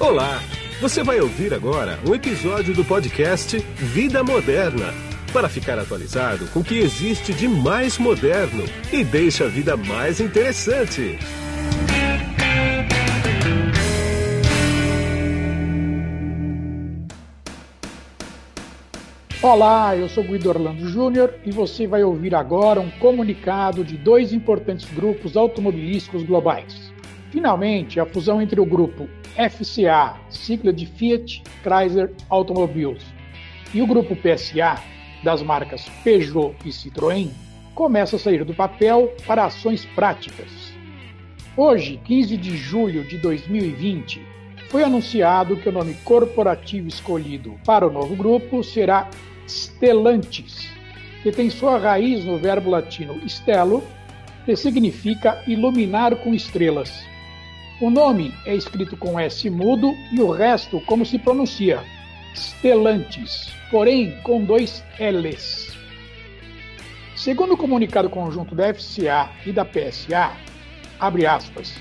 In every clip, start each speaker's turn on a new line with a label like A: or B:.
A: Olá! Você vai ouvir agora um episódio do podcast Vida Moderna para ficar atualizado com o que existe de mais moderno e deixa a vida mais interessante.
B: Olá, eu sou Guido Orlando Júnior e você vai ouvir agora um comunicado de dois importantes grupos automobilísticos globais. Finalmente, a fusão entre o grupo FCA, sigla de Fiat Chrysler Automobiles, e o grupo PSA, das marcas Peugeot e Citroën, começa a sair do papel para ações práticas. Hoje, 15 de julho de 2020, foi anunciado que o nome corporativo escolhido para o novo grupo será Stellantis, que tem sua raiz no verbo latino stelo, que significa iluminar com estrelas o nome é escrito com S mudo e o resto como se pronuncia, Stellantis, porém com dois L's. Segundo o comunicado conjunto da FCA e da PSA, abre aspas,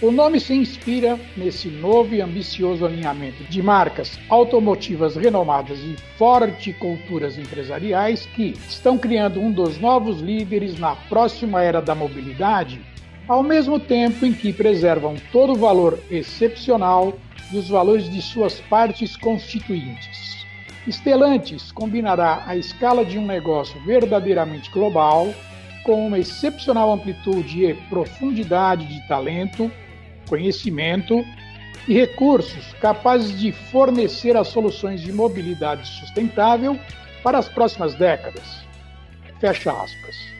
B: o nome se inspira nesse novo e ambicioso alinhamento de marcas automotivas renomadas e forte culturas empresariais que estão criando um dos novos líderes na próxima era da mobilidade ao mesmo tempo em que preservam todo o valor excepcional e os valores de suas partes constituintes. Stellantis combinará a escala de um negócio verdadeiramente global com uma excepcional amplitude e profundidade de talento, conhecimento e recursos capazes de fornecer as soluções de mobilidade sustentável para as próximas décadas. Fecha aspas.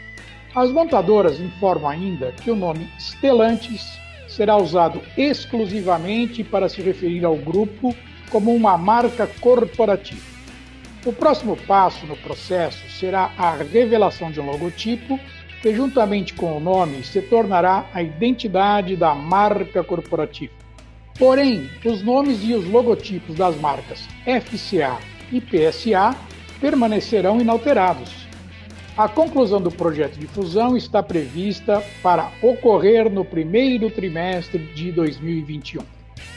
B: As montadoras informam ainda que o nome Stellantis será usado exclusivamente para se referir ao grupo como uma marca corporativa. O próximo passo no processo será a revelação de um logotipo que, juntamente com o nome, se tornará a identidade da marca corporativa. Porém, os nomes e os logotipos das marcas FCA e PSA permanecerão inalterados a conclusão do projeto de fusão está prevista para ocorrer no primeiro trimestre de 2021.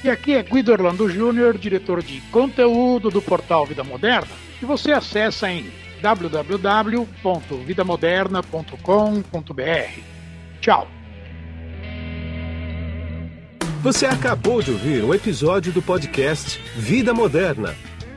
B: E aqui é Guido Orlando Júnior, diretor de conteúdo do portal Vida Moderna, que você acessa em www.vidamoderna.com.br. Tchau!
A: Você acabou de ouvir um episódio do podcast Vida Moderna